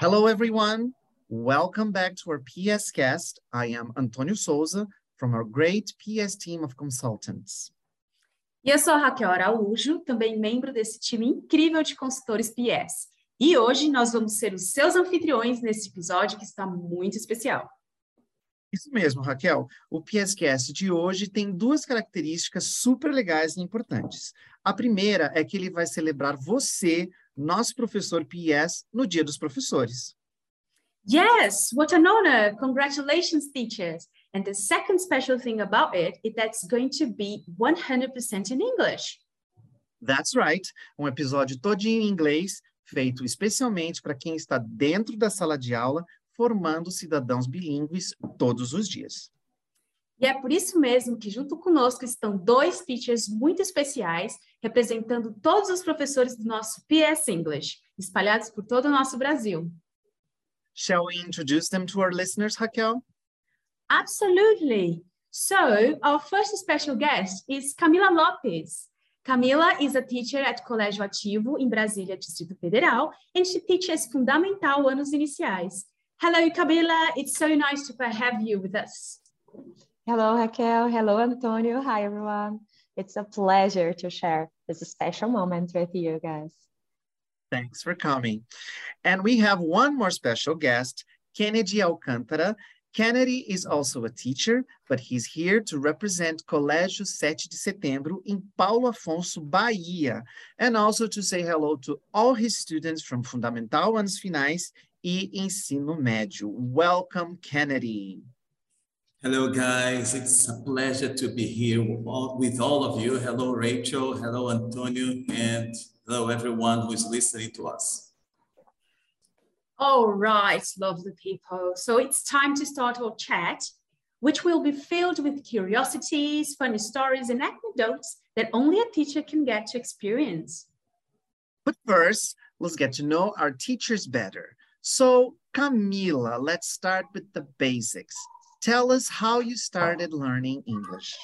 Hello, everyone. Welcome back to our PS cast. I am Antonio Souza from our great PS team of consultants. E eu sou a Raquel Araújo, também membro desse time incrível de consultores PS. E hoje nós vamos ser os seus anfitriões nesse episódio que está muito especial. Isso mesmo, Raquel. O PSCast de hoje tem duas características super legais e importantes. A primeira é que ele vai celebrar você, nosso professor PS, no Dia dos Professores. Yes, what an honor! Congratulations, teachers! And the second special thing about it is that it's going to be 100% in English. That's right. Um episódio todinho em inglês, feito especialmente para quem está dentro da sala de aula, formando cidadãos bilíngues todos os dias. E é por isso mesmo que junto conosco estão dois teachers muito especiais, representando todos os professores do nosso PS English, espalhados por todo o nosso Brasil. Shall we introduce them to our listeners, Raquel? Absolutely. So, our first special guest is Camila Lopes. Camila is a teacher at Colégio Ativo em Brasília, Distrito Federal, and she teaches Fundamental Anos Iniciais. Hello, Camila. It's so nice to have you with us. Hello, Raquel. Hello, Antonio. Hi, everyone. It's a pleasure to share this special moment with you guys. Thanks for coming. And we have one more special guest, Kennedy Alcântara. Kennedy is also a teacher, but he's here to represent Colégio 7 de Setembro in Paulo Afonso, Bahia, and also to say hello to all his students from Fundamental Anos Finais e Ensino Médio. Welcome, Kennedy. Hello, guys. It's a pleasure to be here with all of you. Hello, Rachel. Hello, Antonio. And hello, everyone who is listening to us. All right, lovely people. So it's time to start our chat, which will be filled with curiosities, funny stories, and anecdotes that only a teacher can get to experience. But first, let's get to know our teachers better. So, Camila, let's start with the basics. Tell us how you started learning English.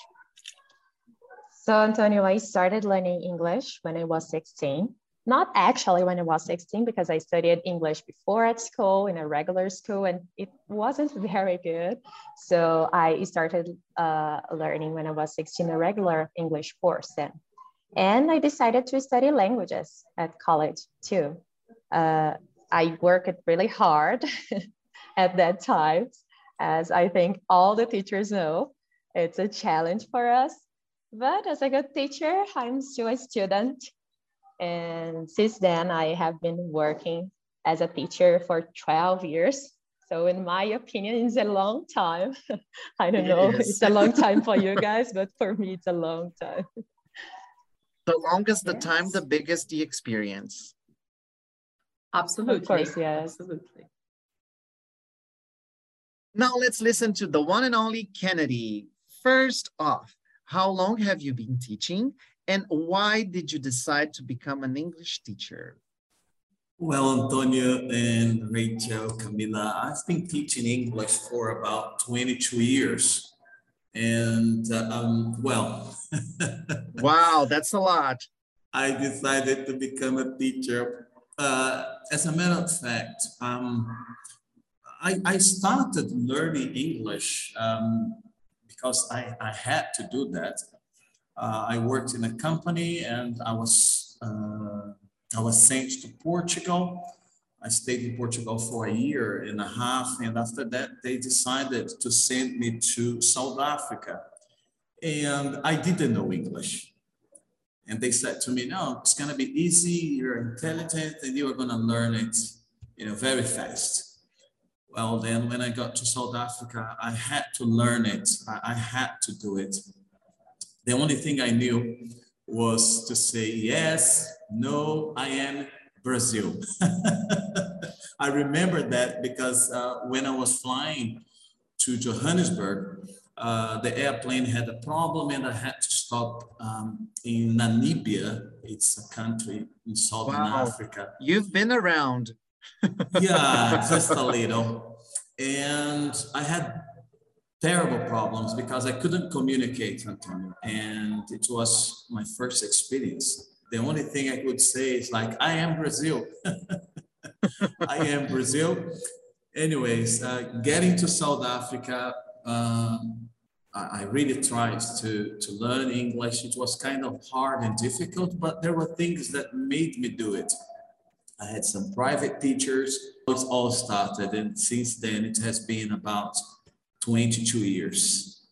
So, Antonio, I started learning English when I was 16. Not actually when I was 16, because I studied English before at school in a regular school and it wasn't very good. So, I started uh, learning when I was 16, a regular English course then. And I decided to study languages at college too. Uh, I worked really hard at that time, as I think all the teachers know. It's a challenge for us. But as a good teacher, I'm still a student. And since then, I have been working as a teacher for 12 years. So in my opinion, it's a long time. I don't know, it's a long time for you guys, but for me, it's a long time. The longest the yes. time, the biggest the experience. Absolutely. Of course, yes. Absolutely. Now let's listen to the one and only Kennedy. First off, how long have you been teaching and why did you decide to become an English teacher? Well, Antonio and Rachel, Camila, I've been teaching English for about 22 years. And uh, um, well, wow, that's a lot. I decided to become a teacher uh, as a matter of fact, um, I, I, started learning English um, because I, I, had to do that. Uh, I worked in a company and I was uh, I was sent to Portugal. I stayed in Portugal for a year and a half, and after that, they decided to send me to South Africa. And I didn't know English. And they said to me, no, it's going to be easy. You're intelligent and you are going to learn it, you know, very fast. Well, then when I got to South Africa, I had to learn it. I, I had to do it. The only thing I knew was to say, yes, no, I am Brazil. I remember that because uh, when I was flying to Johannesburg, uh, the airplane had a problem and I had to stop um, in Namibia. It's a country in Southern wow. Africa. You've been around. Yeah, just a little. And I had terrible problems because I couldn't communicate, Antonio. And it was my first experience. The only thing I could say is like, I am Brazil. I am Brazil. Anyways, uh, getting to South Africa, uh, I really tried to, to learn English. It was kind of hard and difficult, but there were things that made me do it. I had some private teachers. It all started, and since then it has been about 22 years.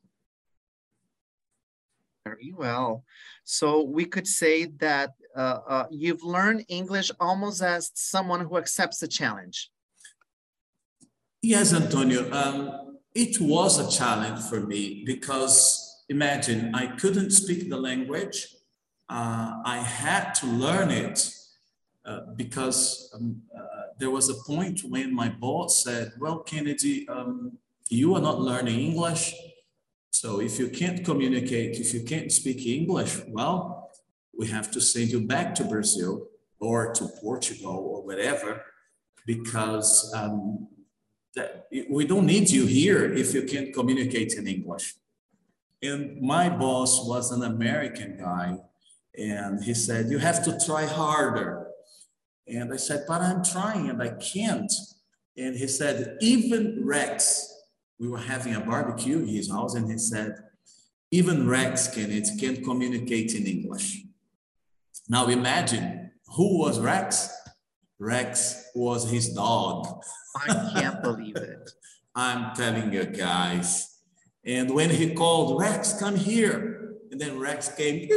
Very well. So we could say that uh, uh, you've learned English almost as someone who accepts the challenge. Yes, Antonio. Um, it was a challenge for me because imagine I couldn't speak the language. Uh, I had to learn it uh, because um, uh, there was a point when my boss said, well, Kennedy, um, you are not learning English. So if you can't communicate, if you can't speak English, well, we have to send you back to Brazil or to Portugal or whatever, because um, that we don't need you here if you can't communicate in English. And my boss was an American guy, and he said, You have to try harder. And I said, But I'm trying and I can't. And he said, Even Rex, we were having a barbecue in his house, and he said, Even Rex can it can't communicate in English. Now imagine who was Rex? Rex was his dog. I can't believe it. I'm telling you guys. And when he called Rex, come here. And then Rex came.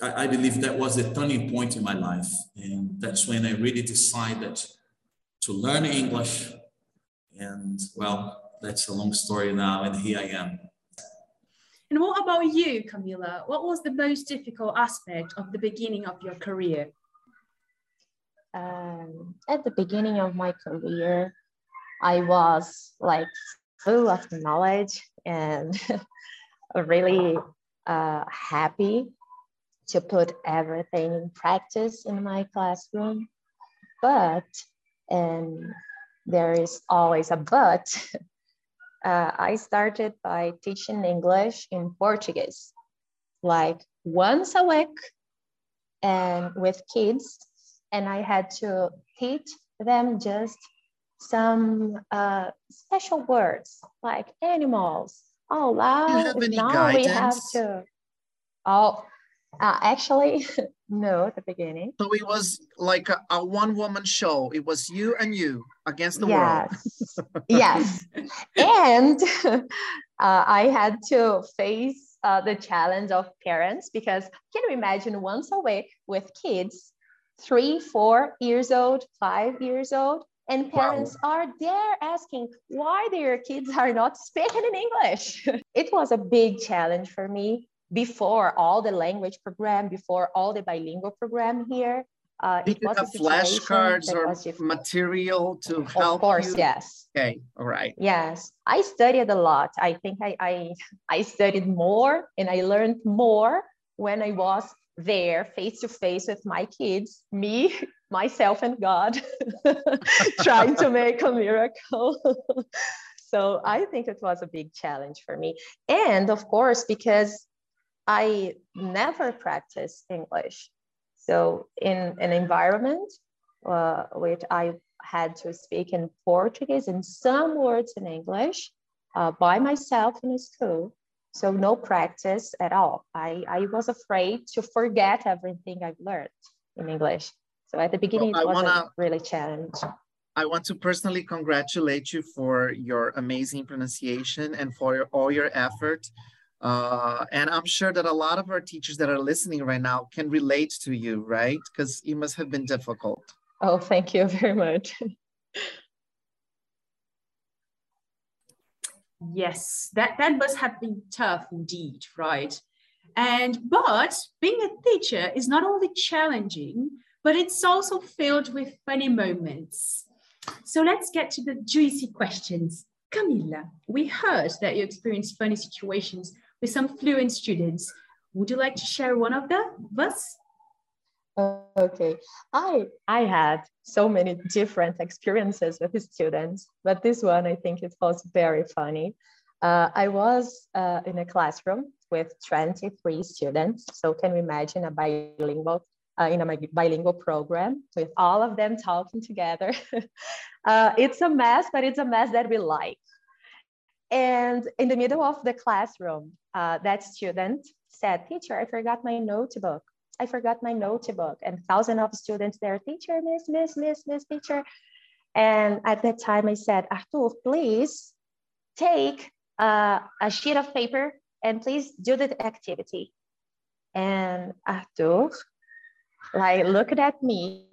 I, I believe that was a turning point in my life. And that's when I really decided to learn English. And well, that's a long story now. And here I am. And what about you, Camila? What was the most difficult aspect of the beginning of your career? um, at the beginning of my career, I was like full of knowledge and really uh, happy to put everything in practice in my classroom. But, and there is always a but, uh, I started by teaching English in Portuguese, like once a week and with kids and I had to teach them just some uh, special words like animals. Oh, loud. Now guidance? we have to. Oh, uh, actually, no, at the beginning. So it was like a, a one woman show. It was you and you against the yes. world. yes. And uh, I had to face uh, the challenge of parents because can you imagine once a week with kids three, four years old, five years old, and parents wow. are there asking why their kids are not speaking in English. it was a big challenge for me before all the language program, before all the bilingual program here. Uh, Did you have flashcards or material to help Of course, you? yes. Okay, all right. Yes, I studied a lot. I think I, I, I studied more and I learned more when I was there face to face with my kids, me, myself, and God, trying to make a miracle. so I think it was a big challenge for me. And of course, because I never practiced English. So in an environment uh, which I had to speak in Portuguese and some words in English uh, by myself in a school, so no practice at all. I, I was afraid to forget everything I've learned in English. So at the beginning, well, it was wanna, really challenge. I want to personally congratulate you for your amazing pronunciation and for your, all your effort. Uh, and I'm sure that a lot of our teachers that are listening right now can relate to you, right? Because it must have been difficult. Oh, thank you very much. Yes, that, that must have been tough indeed, right? And but being a teacher is not only challenging, but it's also filled with funny moments. So let's get to the juicy questions. Camila, we heard that you experienced funny situations with some fluent students. Would you like to share one of the us? Okay, I I had so many different experiences with students, but this one I think it was very funny. Uh, I was uh, in a classroom with 23 students, so can you imagine a bilingual uh, in a bilingual program with all of them talking together. uh, it's a mess, but it's a mess that we like. And in the middle of the classroom, uh, that student said, teacher, I forgot my notebook. I forgot my notebook. And thousands of students there, teacher, miss, miss, miss, miss, teacher. And at that time I said, Arthur, please take uh, a sheet of paper and please do the activity. And Arthur like looked at me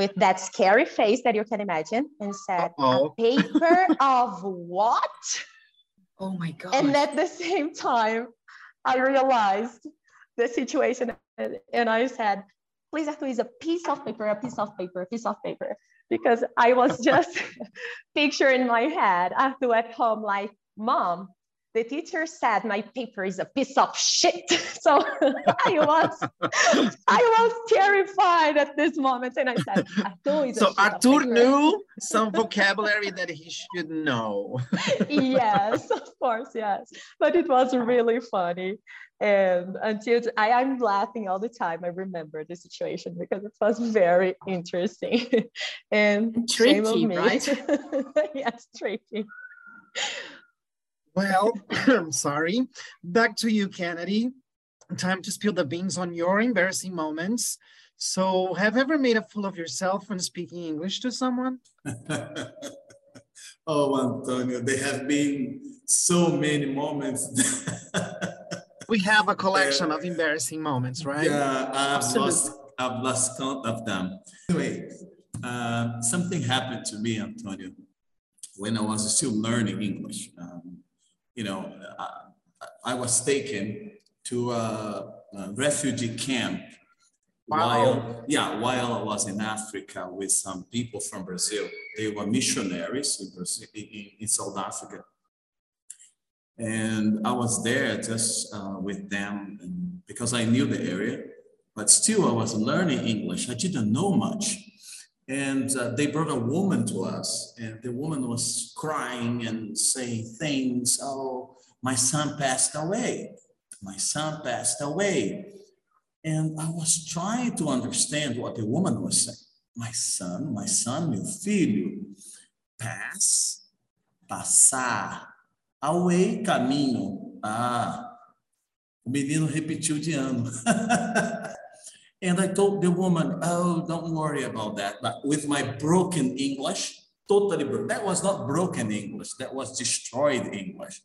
with that scary face that you can imagine and said, Uh-oh. a paper of what? Oh my God. And at the same time, I realized the situation and I said, please Arthur, is a piece of paper, a piece of paper, a piece of paper. Because I was just picturing in my head Arthur at home like, mom, the teacher said my paper is a piece of shit. So I was I was terrified at this moment. And I said, Arthur is So Arthur knew some vocabulary that he should know. yes, of course, yes. But it was really funny. And until I, am laughing all the time. I remember the situation because it was very interesting. and tricky, right? yes, tricky. Well, I'm sorry. Back to you, Kennedy. Time to spill the beans on your embarrassing moments. So, have you ever made a fool of yourself when speaking English to someone? oh, Antonio, there have been so many moments. we have a collection of embarrassing moments, right? Yeah, I've lost, I've lost count of them. Anyway, uh, something happened to me, Antonio, when I was still learning English. Um, you know, I, I was taken to a, a refugee camp wow. while, yeah, while I was in Africa with some people from Brazil. They were missionaries in, Brazil, in, in South Africa. And I was there just uh, with them because I knew the area, but still I was learning English. I didn't know much. And uh, they brought a woman to us, and the woman was crying and saying things. Oh, my son passed away. My son passed away. And I was trying to understand what the woman was saying. My son, my son, meu filho, pass, passar, away, caminho. Ah, o menino repetiu de ano. And I told the woman, oh, don't worry about that. But with my broken English, totally broken. That was not broken English, that was destroyed English.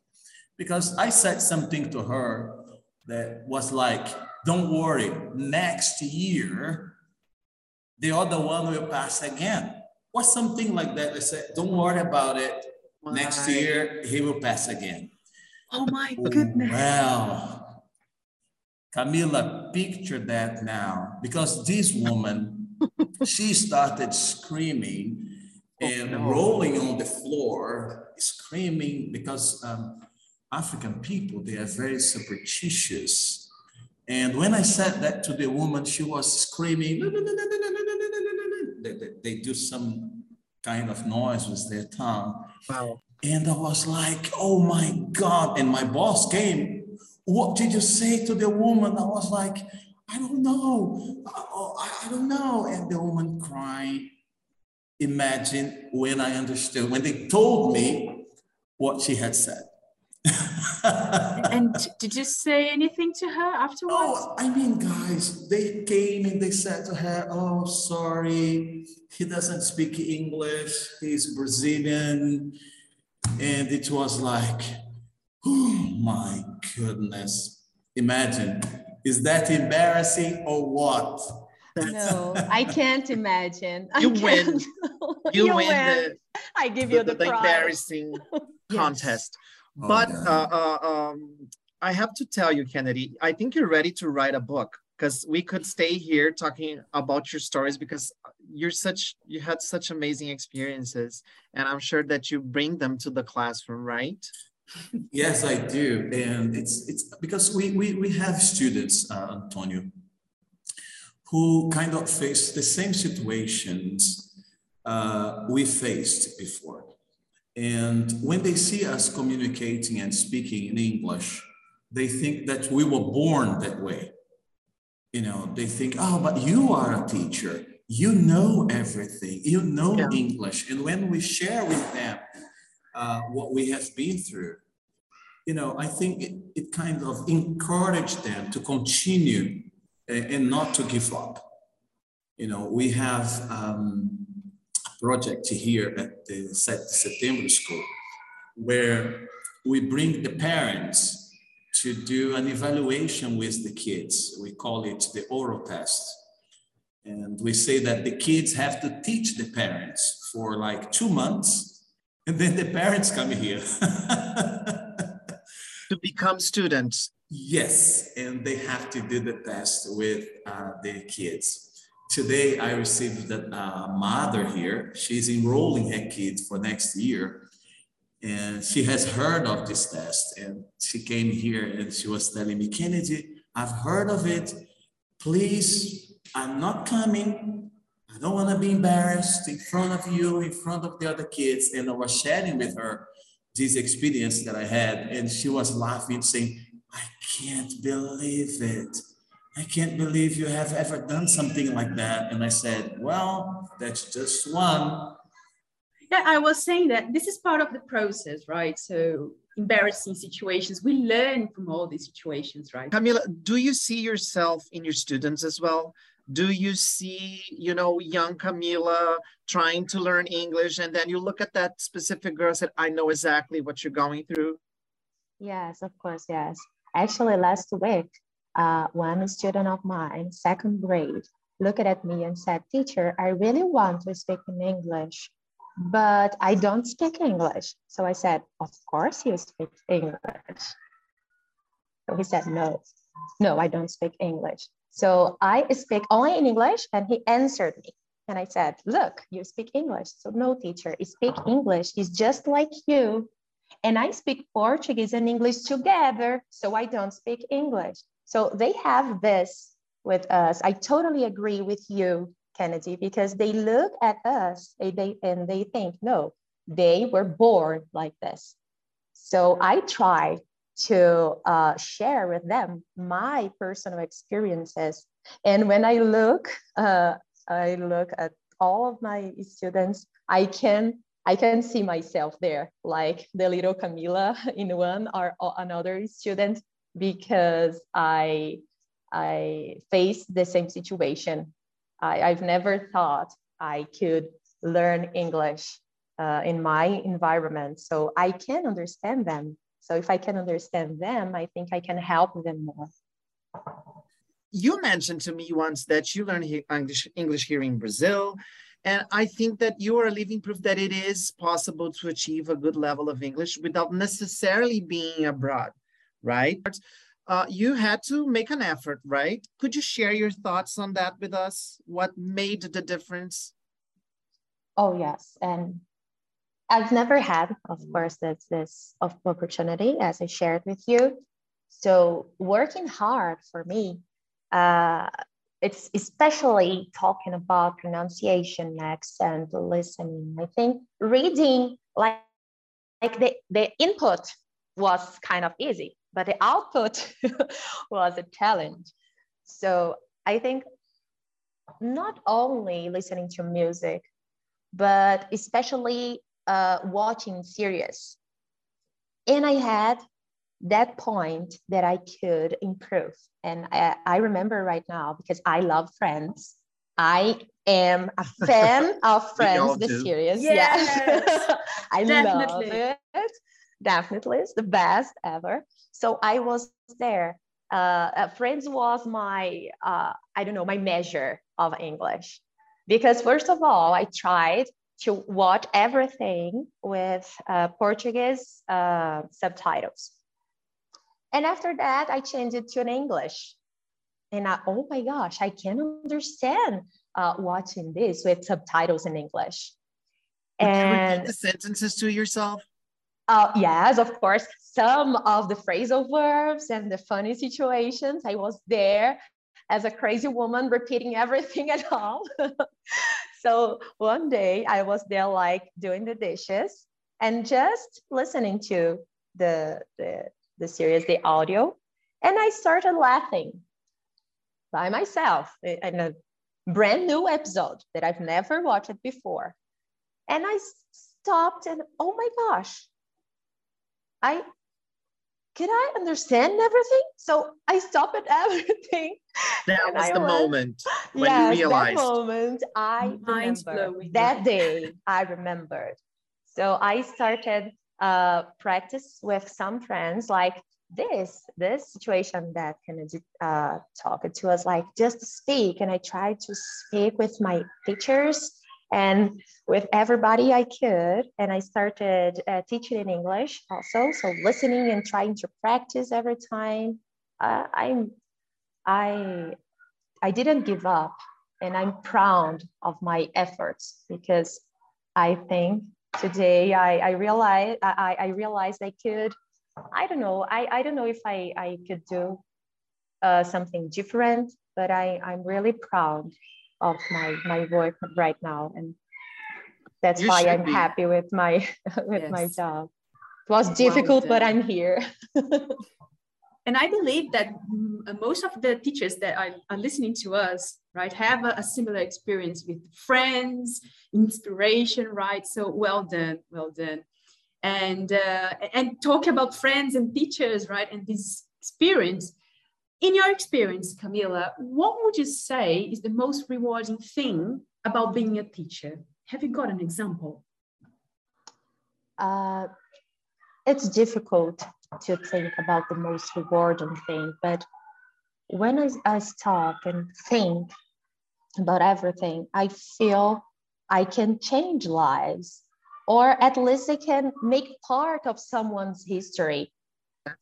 Because I said something to her that was like, don't worry, next year, the other one will pass again. Or something like that. I said, don't worry about it. Next year, he will pass again. Oh my goodness. Well, Camila, picture that now, because this woman, she started screaming oh, and no. rolling on the floor, screaming because um, African people, they are very superstitious. And when I said that to the woman, she was screaming, they do some kind of noise with their tongue. Wow. And I was like, oh my God. And my boss came what did you say to the woman? I was like, I don't know. Oh, I, I don't know. And the woman crying. Imagine when I understood, when they told me what she had said. and did you say anything to her afterwards? Oh, I mean, guys, they came and they said to her, Oh, sorry, he doesn't speak English, he's Brazilian. And it was like, Oh my goodness. Imagine. Is that embarrassing or what? No, I can't imagine. You win. You, you win. The, I give you the, the, the embarrassing contest. Oh, but uh, uh, um, I have to tell you, Kennedy, I think you're ready to write a book because we could stay here talking about your stories because you're such you had such amazing experiences and i'm sure that you bring them to the classroom right yes, I do, and it's it's because we we we have students, uh, Antonio, who kind of face the same situations uh, we faced before, and when they see us communicating and speaking in English, they think that we were born that way, you know, they think, oh, but you are a teacher. You know everything. You know yeah. English. And when we share with them uh, what we have been through, you know, I think it, it kind of encouraged them to continue and, and not to give up. You know, we have um, a project here at the September School where we bring the parents to do an evaluation with the kids. We call it the oral test. And we say that the kids have to teach the parents for like two months, and then the parents come here. to become students. Yes, and they have to do the test with uh, the kids. Today, I received a uh, mother here. She's enrolling her kids for next year and she has heard of this test and she came here and she was telling me kennedy i've heard of it please i'm not coming i don't want to be embarrassed in front of you in front of the other kids and i was sharing with her this experience that i had and she was laughing saying i can't believe it i can't believe you have ever done something like that and i said well that's just one yeah, I was saying that this is part of the process, right? So embarrassing situations, we learn from all these situations, right? Camila, do you see yourself in your students as well? Do you see, you know, young Camila trying to learn English and then you look at that specific girl and said, I know exactly what you're going through? Yes, of course, yes. Actually, last week, uh, one student of mine, second grade, looked at me and said, teacher, I really want to speak in English but I don't speak English. So I said, Of course you speak English. So he said, No, no, I don't speak English. So I speak only in English. And he answered me. And I said, Look, you speak English. So, no, teacher, speak English is just like you. And I speak Portuguese and English together. So I don't speak English. So they have this with us. I totally agree with you Kennedy because they look at us and they, and they think, no, they were born like this. So I try to uh, share with them my personal experiences. And when I look, uh, I look at all of my students, I can I can see myself there, like the little Camila in one or another student, because I I face the same situation I, I've never thought I could learn English uh, in my environment. So I can understand them. So if I can understand them, I think I can help them more. You mentioned to me once that you learned English, English here in Brazil. And I think that you are a living proof that it is possible to achieve a good level of English without necessarily being abroad, right? uh, you had to make an effort, right? Could you share your thoughts on that with us? What made the difference? Oh, yes. And I've never had, of course, this, this opportunity as I shared with you. So working hard for me, uh, it's especially talking about pronunciation, accent, listening. I think reading, like, like the, the input was kind of easy but the output was a challenge. So I think not only listening to music, but especially uh, watching series. And I had that point that I could improve. And I, I remember right now because I love Friends. I am a fan of Friends, the series. Yes. Yeah. I Definitely. love it. Definitely. It's the best ever. So I was there. Uh, uh, Friends was my, uh, I don't know, my measure of English. Because first of all, I tried to watch everything with uh, Portuguese uh, subtitles. And after that, I changed it to an English. And I, oh my gosh, I can't understand uh, watching this with subtitles in English. and the sentences to yourself? Uh, yes, of course. Some of the phrasal verbs and the funny situations, I was there as a crazy woman repeating everything at home. so one day I was there like doing the dishes and just listening to the, the, the series, the audio, and I started laughing. by myself in a brand new episode that I've never watched before. And I stopped and oh my gosh, I can I understand everything? So I stopped at everything. That was I the was- moment when yes, you realized. that moment I Mind's remember blowing. that day I remembered. So I started uh, practice with some friends like this, this situation that Kennedy uh, talked to us like just speak. And I tried to speak with my teachers and with everybody I could. And I started uh, teaching in English also. So listening and trying to practice every time. Uh, I'm, I, I didn't give up and I'm proud of my efforts because I think today I, I realize I, I realized I could I don't know I, I don't know if I, I could do uh, something different but I, I'm really proud of my my work right now and that's You why I'm be. happy with my with my job it was difficult but. I'm here And I believe that most of the teachers that are, are listening to us, right, have a, a similar experience with friends, inspiration, right? So well done, well done. And uh, and talk about friends and teachers, right, and this experience. In your experience, Camila, what would you say is the most rewarding thing about being a teacher? Have you got an example? uh, it's difficult to think about the most rewarding thing, but when I, I stop and think about everything, I feel I can change lives, or at least I can make part of someone's history.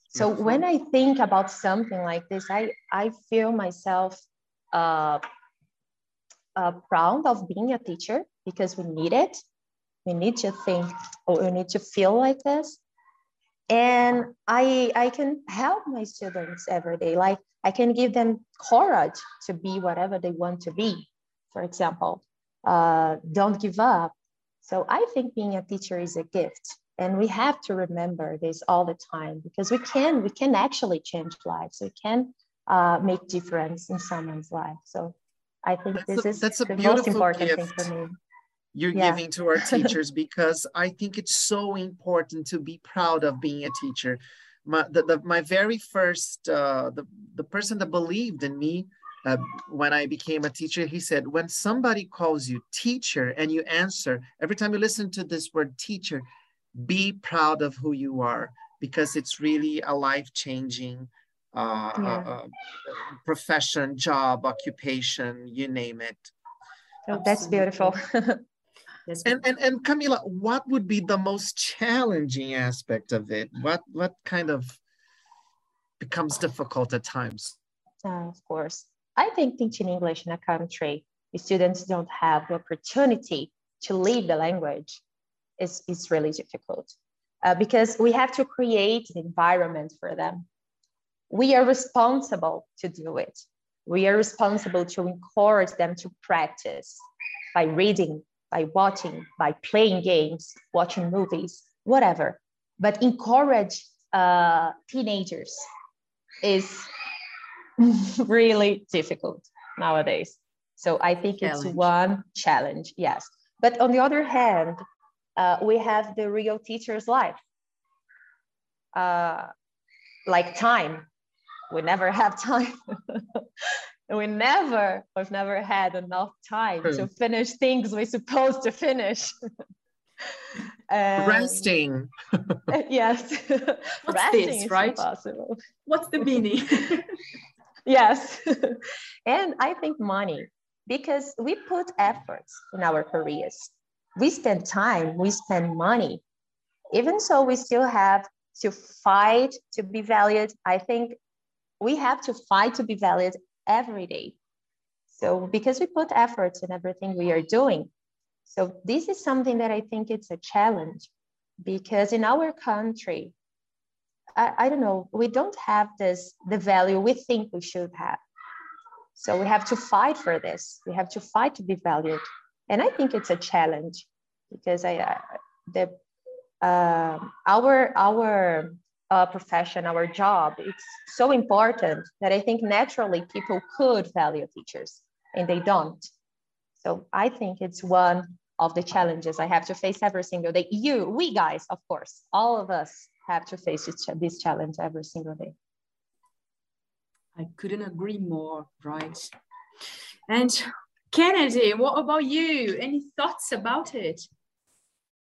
So when I think about something like this, I, I feel myself uh, uh, proud of being a teacher because we need it. We need to think, or we need to feel like this. And I, I can help my students every day. Like I can give them courage to be whatever they want to be. For example, uh, don't give up. So I think being a teacher is a gift and we have to remember this all the time because we can we can actually change lives we can uh, make difference in someone's life so i think That's this a- is that's a the most important gift. thing for me you're Yeah. giving to our teachers because I think it's so important to be proud of being a teacher. My, the, the, my very first, uh, the, the person that believed in me uh, when I became a teacher, he said, when somebody calls you teacher and you answer, every time you listen to this word teacher, be proud of who you are because it's really a life-changing uh, Yeah. uh, uh, profession, job, occupation, you name it. so that's beautiful That's And, and and Camila, what would be the most challenging aspect of it? What what kind of becomes difficult at times? Uh, of course. I think teaching English in a country, students don't have the opportunity to leave the language, is, is really difficult uh, because we have to create an environment for them. We are responsible to do it. We are responsible to encourage them to practice by reading, by watching, by playing games, watching movies, whatever. But encourage uh, teenagers is really difficult nowadays. So I think it's one challenge, yes. But on the other hand, uh, we have the real teacher's life. Uh, like time, we never have time. we never, we've never had enough time to finish things we're supposed to finish. And- Resting. yes. What's Resting this, is right? impossible. What's the meaning? Yes. and I think money, because we put efforts in our careers. We spend time, we spend money. Even so, we still have to fight to be valued. I think we have to fight to be valued every day. So, because we put efforts in everything we are doing. So, this is something that I think it's a challenge because in our country, I, I don't know, we don't have this, the value we think we should have. So we have to fight for this. We have to fight to be valued. And I think it's a challenge because I, uh, the, uh, our, our uh, profession, our job, it's so important that I think naturally people could value teachers and they don't. So I think it's one of the challenges I have to face every single day. You, we guys, of course, all of us have to face this challenge every single day. I couldn't agree more, right? And Kennedy, what about you? Any thoughts about it?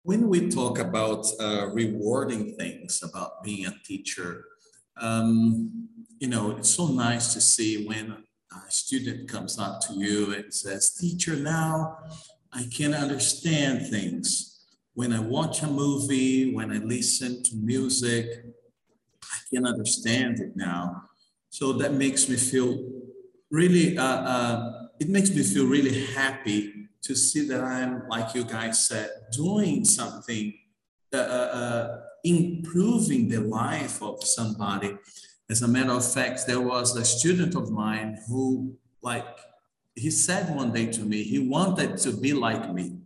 When we talk about uh, rewarding things about being a teacher, um, you know, it's so nice to see when a student comes up to you and says, Teacher, now I can understand things. When I watch a movie, when I listen to music, I can understand it now. So that makes me feel really, uh, uh, it makes me feel really happy to see that I'm, like you guys said, doing something, uh, uh, improving the life of somebody. As a matter of fact, there was a student of mine who, like, he said one day to me, he wanted to be like me.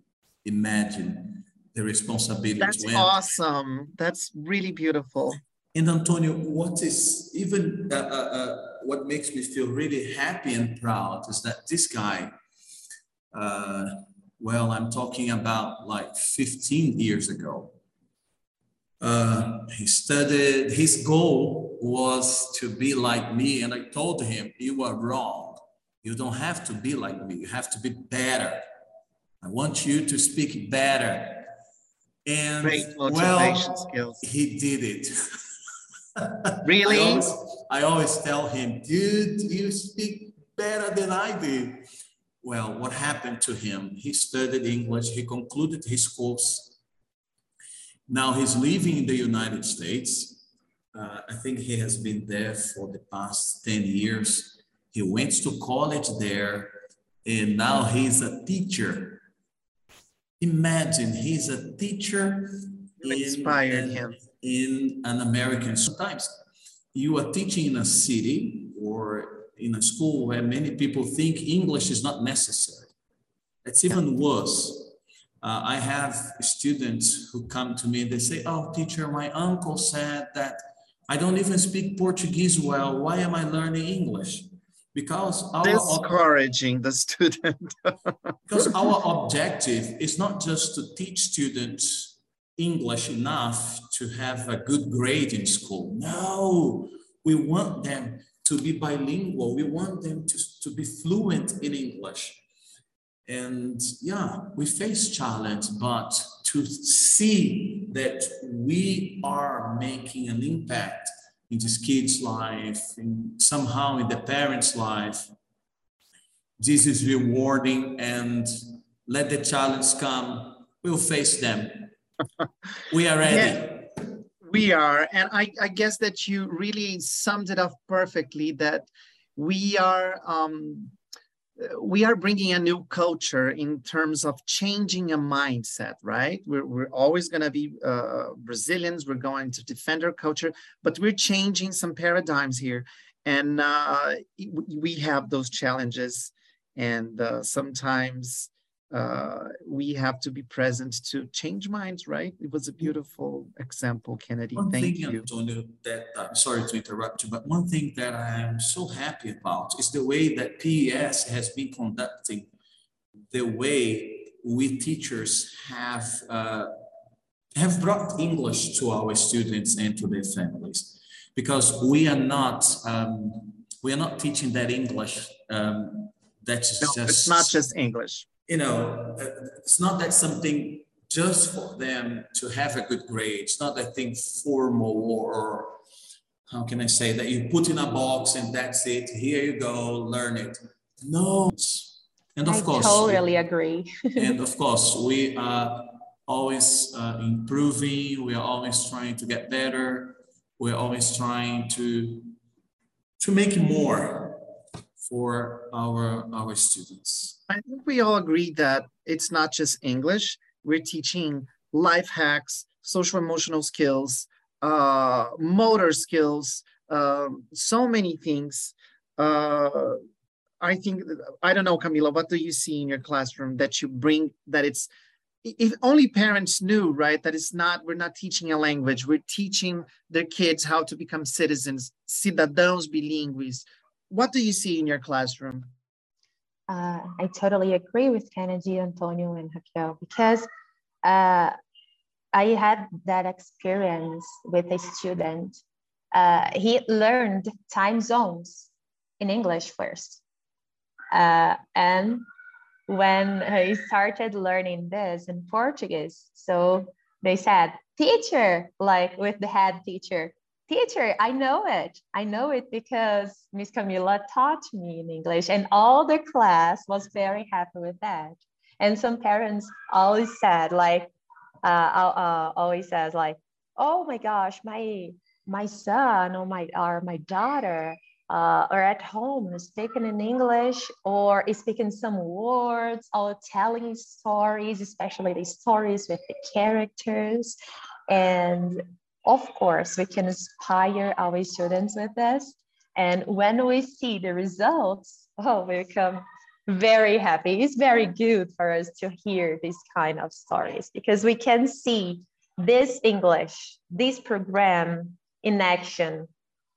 Imagine the responsibility. That's awesome. That's really beautiful. And Antonio, what is even uh, uh, uh, what makes me feel really happy and proud is that this guy uh, well, I'm talking about like 15 years ago. Uh, he studied, his goal was to be like me. And I told him, You are wrong. You don't have to be like me, you have to be better. I want you to speak better. And Great well, skills. he did it. really? I always, I always tell him, dude, you speak better than I do. Well, what happened to him? He studied English, he concluded his course. Now he's living in the United States. Uh, I think he has been there for the past 10 years. He went to college there and now he's a teacher. Imagine he's a teacher. inspired in, him. In an American, sometimes you are teaching in a city or in a school where many people think English is not necessary. It's even worse. Uh, I have students who come to me and they say, Oh, teacher, my uncle said that I don't even speak Portuguese well. Why am I learning English? Because our discouraging the student. because our objective is not just to teach students English enough to have a good grade in school. No, we want them to be bilingual. We want them to, to be fluent in English. And yeah, we face challenge, but to see that we are making an impact in this kid's life, in, somehow in the parent's life, this is rewarding and let the challenge come. We'll face them. We are ready. Yeah. We are and I, I, guess that you really summed it up perfectly that we are um, we are bringing a new culture in terms of changing a mindset right? We're, we're always going to be uh, brazilians. We're going to defend our culture but we're changing some paradigms here. And uh, we have those challenges and uh, sometimes uh, we have to be present to change minds, right? It was a beautiful example, Kennedy. One Thank thing, you. Antonio, that uh, sorry to interrupt you, but one thing that I am so happy about is the way that PES has been conducting, the way we teachers have uh, have brought English to our students and to their families, because we are not um, we are not teaching that English. Um, that's no, just it's not just English you know, it's not that something just for them to have a good grade. It's not that thing formal or how can I say that you put in a box and that's it. Here you go, learn it. No. And of I course, totally agree. and of course, we are always uh, improving. We are always trying to get better. We're always trying to to make more for our, our students? I think we all agree that it's not just English. We're teaching life hacks, social emotional skills, uh, motor skills, uh, so many things. Uh, I think, I don't know, Camila, what do you see in your classroom that you bring, that it's if only parents knew, right, that it's not, we're not teaching a language, we're teaching their kids how to become citizens, cidadãos bilíngues. What do you see in your classroom? Uh, I totally agree with Kennedy, Antonio, and Raquel because uh, I had that experience with a student. Uh, he learned time zones in English first. Uh, and when he started learning this in Portuguese, so they said, teacher, like with the head teacher, teacher, I know it. I know it because Miss Camila taught me in English and all the class was very happy with that. And some parents always said like, uh, uh, always says like, oh my gosh, my my son or my or my daughter uh, or at home speaking in English or speaking some words or telling stories, especially the stories with the characters. And of course, we can inspire our students with this. And when we see the results, oh, we become very happy. It's very good for us to hear these kind of stories because we can see this English, this program in action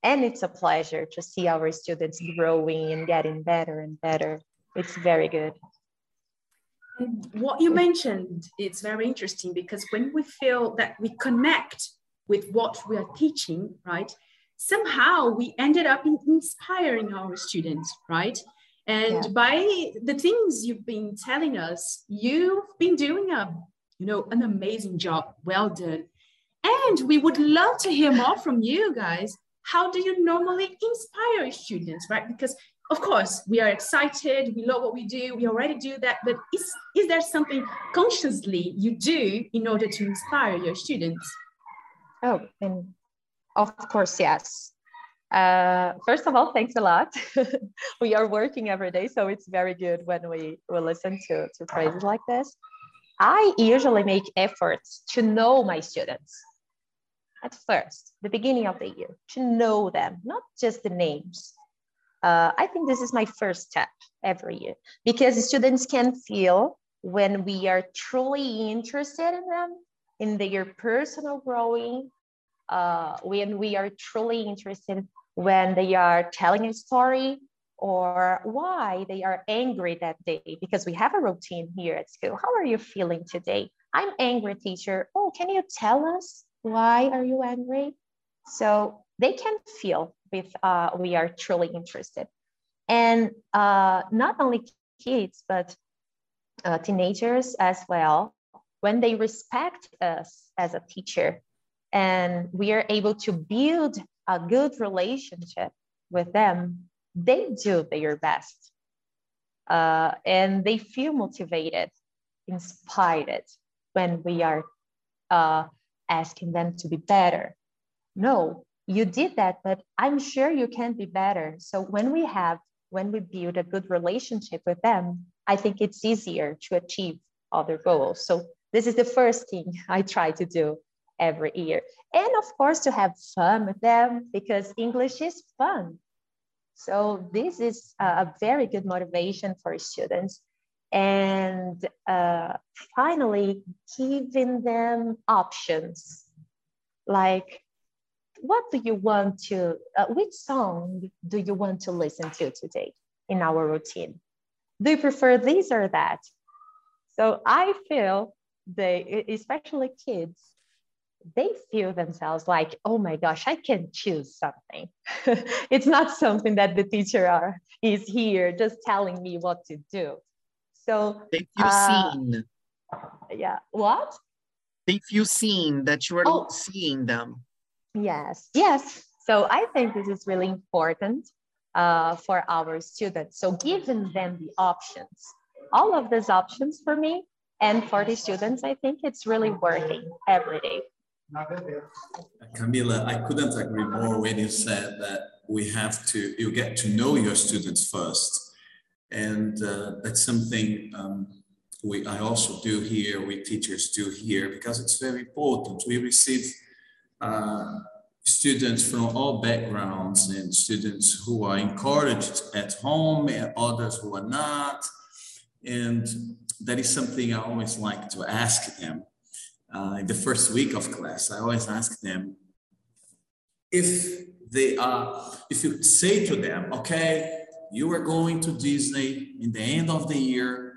and it's a pleasure to see our students growing and getting better and better. It's very good. What you mentioned, it's very interesting because when we feel that we connect with what we are teaching, right? Somehow we ended up in inspiring our students, right? And yeah. by the things you've been telling us, you've been doing a, you know, an amazing job. Well done. And we would love to hear more from you guys how do you normally inspire students, right? Because of course we are excited, we love what we do, we already do that, but is, is there something consciously you do in order to inspire your students? Oh, and of course, yes. Uh, first of all, thanks a lot. we are working every day, so it's very good when we, we listen to, to phrases like this. I usually make efforts to know my students at first, the beginning of the year, to know them, not just the names. Uh, I think this is my first step every year because students can feel when we are truly interested in them, in their personal growing, uh, when we are truly interested when they are telling a story or why they are angry that day because we have a routine here at school. How are you feeling today? I'm angry, teacher. Oh, can you tell us why are you angry? So they can feel if uh, we are truly interested. And uh, not only kids, but uh, teenagers as well, when they respect us as a teacher and we are able to build a good relationship with them, they do their best. Uh, and they feel motivated, inspired when we are uh, asking them to be better. No, you did that, but I'm sure you can be better. So when we have, when we build a good relationship with them, I think it's easier to achieve other goals. So this is the first thing I try to do every year. And of course, to have fun with them because English is fun. So this is a very good motivation for students and uh, finally giving them options like what do you want to uh, which song do you want to listen to today in our routine do you prefer this or that so i feel they especially kids they feel themselves like oh my gosh i can choose something it's not something that the teacher are, is here just telling me what to do so they feel uh, seen. Yeah. What? They feel seen that you are oh. seeing them. Yes. Yes. So I think this is really important uh, for our students. So giving them the options, all of these options for me and for the students, I think it's really working every day. Camila, I couldn't agree more when you said that we have to, you get to know your students first and uh, that's something um, we, I also do here, we teachers do here, because it's very important. We receive uh, students from all backgrounds and students who are encouraged at home and others who are not. And that is something I always like to ask them. Uh, in the first week of class, I always ask them if they are, if you say to them, okay, you are going to Disney in the end of the year,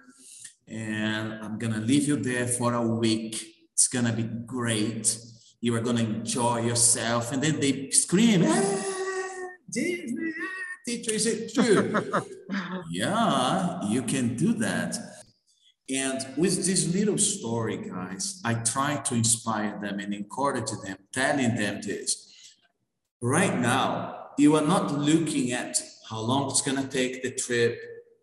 and I'm gonna leave you there for a week. It's gonna be great. You are gonna enjoy yourself. And then they scream, ah, Disney, teacher, is it true? yeah, you can do that. And with this little story, guys, I try to inspire them and encourage them, telling them this. Right now, you are not looking at how long it's going to take the trip,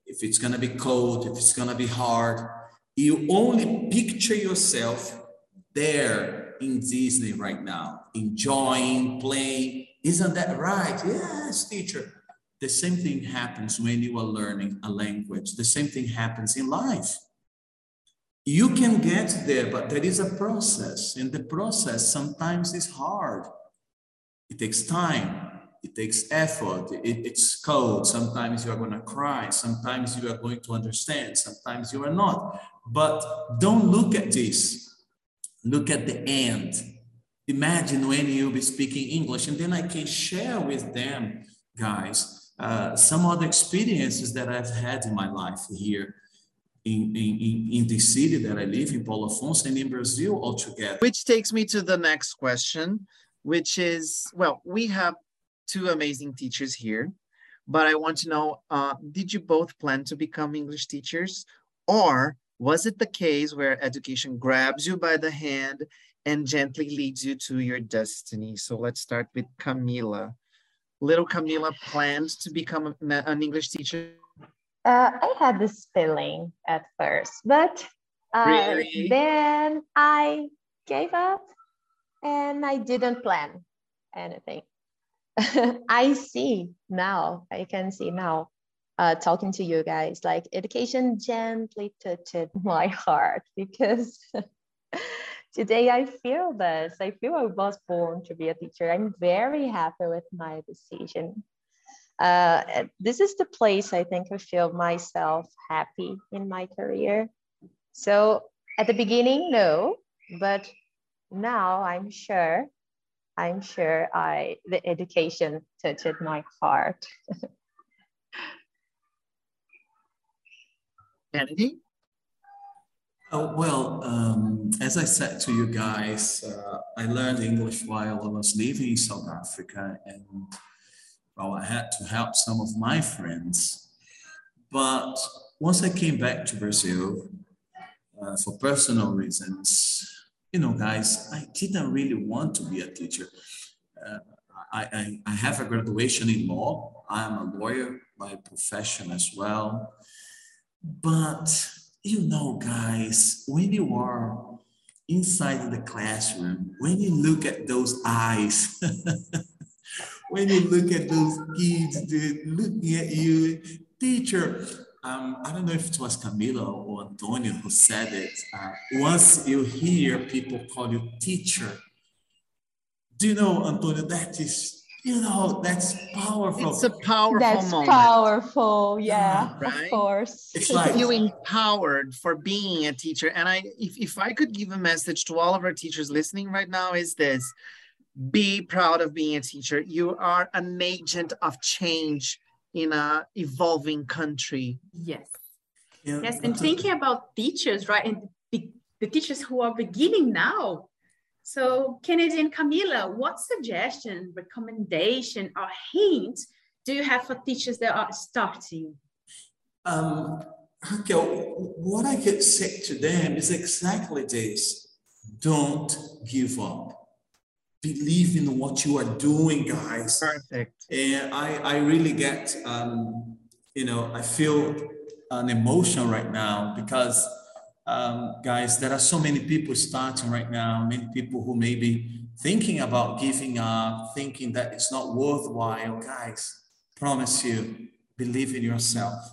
if it's going to be cold, if it's going to be hard. You only picture yourself there in Disney right now, enjoying, playing. Isn't that right? Yes, teacher. The same thing happens when you are learning a language. The same thing happens in life. You can get there, but there is a process. And the process sometimes is hard. It takes time. It takes effort. It, it's cold. Sometimes you are going to cry. Sometimes you are going to understand. Sometimes you are not. But don't look at this. Look at the end. Imagine when you'll be speaking English, and then I can share with them, guys, uh, some other experiences that I've had in my life here in, in, in the city that I live in, Paulo Afonso, and in Brazil altogether. Which takes me to the next question, which is, well, we have two amazing teachers here, but I want to know, uh, did you both plan to become English teachers? Or was it the case where education grabs you by the hand and gently leads you to your destiny? So let's start with Camila little Camila planned to become an English teacher? Uh, I had this feeling at first, but uh, really? then I gave up and I didn't plan anything. I see now, I can see now, uh, talking to you guys, like education gently touched my heart because today I feel this. I feel I was born to be a teacher. I'm very happy with my decision. Uh, this is the place I think I feel myself happy in my career. So at the beginning, no, but now I'm sure, I'm sure I the education touched my heart. Kennedy? Oh, well, um, as I said to you guys, uh, I learned English while I was living in South Africa, and well, I had to help some of my friends. But once I came back to Brazil, uh, for personal reasons, you know, guys, I didn't really want to be a teacher. Uh, I, I, I have a graduation in law. I am a lawyer by profession as well. But you know, guys, when you are inside the classroom, when you look at those eyes, when you look at those kids dude, looking at you, teacher, um, I don't know if it was Camila or Antonio who said it. Uh, once you hear people call you teacher, do you know, Antonio, that is you know that's powerful it's a powerful that's moment. powerful yeah, right? of course it's like you empowered for being a teacher and i if, if i could give a message to all of our teachers listening right now is this be proud of being a teacher you are an agent of change in a evolving country yes yeah. yes and thinking about teachers right and the, the teachers who are beginning now so Kennedy and Camila, what suggestion, recommendation, or hint do you have for teachers that are starting? Um, Raquel, what I could say to them is exactly this. Don't give up. Believe in what you are doing, guys. Perfect. And I, I really get, um, you know, I feel an emotion right now because um, guys, there are so many people starting right now, many people who may be thinking about giving up, thinking that it's not worthwhile. Guys, promise you, believe in yourself,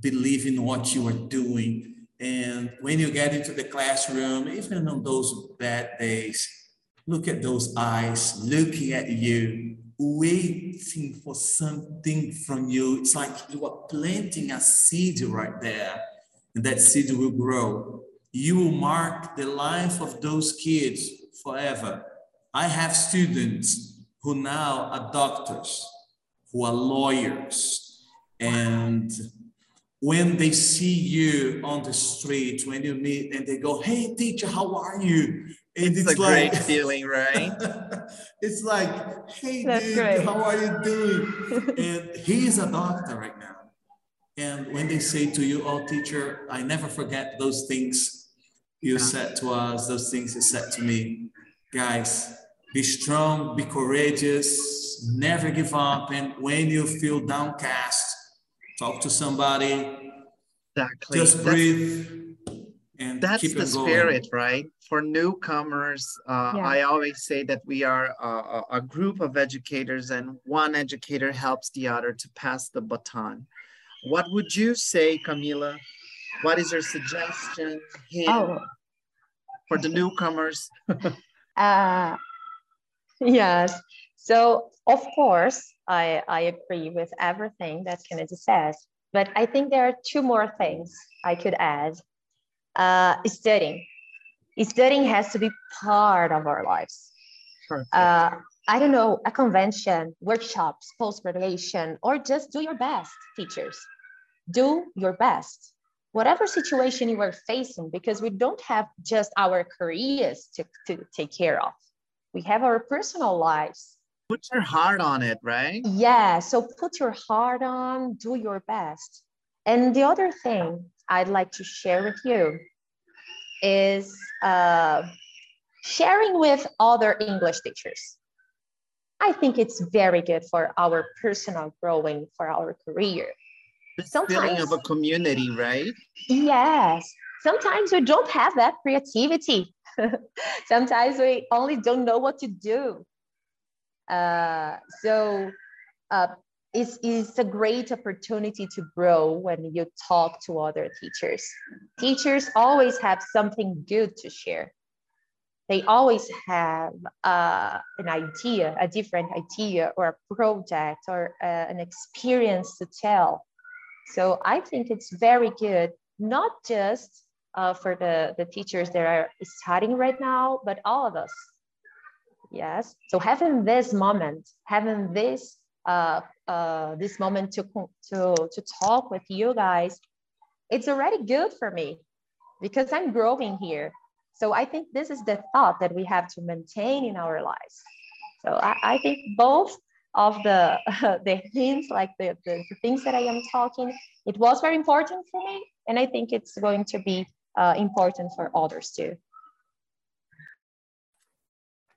believe in what you are doing. And when you get into the classroom, even on those bad days, look at those eyes looking at you, waiting for something from you. It's like you are planting a seed right there and that seed will grow. You will mark the life of those kids forever. I have students who now are doctors, who are lawyers, and when they see you on the street, when you meet and they go, Hey teacher, how are you? And it's, it's a like, great feeling, right? it's like, hey That's dude, great. how are you doing? and he's a doctor right now. And when they say to you, Oh teacher, I never forget those things you yeah. said to us, those things you said to me. Guys, be strong, be courageous, never give up. And when you feel downcast, talk to somebody. Exactly. Just breathe. That's, and that's the spirit, right? For newcomers, uh, yeah. I always say that we are a, a group of educators, and one educator helps the other to pass the baton. What would you say, Camila? What is your suggestion oh. for the newcomers? uh, yes. So, of course, I, I agree with everything that Kennedy says, but I think there are two more things I could add. Uh, studying. Is studying has to be part of our lives. Uh, I don't know, a convention, workshops, post-graduation, or just do your best, teachers. Do your best. Whatever situation you are facing, because we don't have just our careers to, to take care of we have our personal lives put your heart on it right yeah so put your heart on do your best and the other thing i'd like to share with you is uh, sharing with other english teachers. I think it's very good for our personal growing for our career. The Sometimes, feeling of a community right? Yes. Sometimes we don't have that creativity. Sometimes we only don't know what to do. Uh, so uh, it's, it's a great opportunity to grow when you talk to other teachers. Teachers always have something good to share. They always have uh, an idea, a different idea, or a project, or uh, an experience to tell. So I think it's very good, not just uh, for the, the teachers that are studying right now, but all of us. Yes. So having this moment, having this uh, uh, this moment to, to, to talk with you guys, it's already good for me because I'm growing here. So I think this is the thought that we have to maintain in our lives. So I, I think both of the the hints, like the, the, the things that I am talking, it was very important for me. And I think it's going to be uh, important for others too.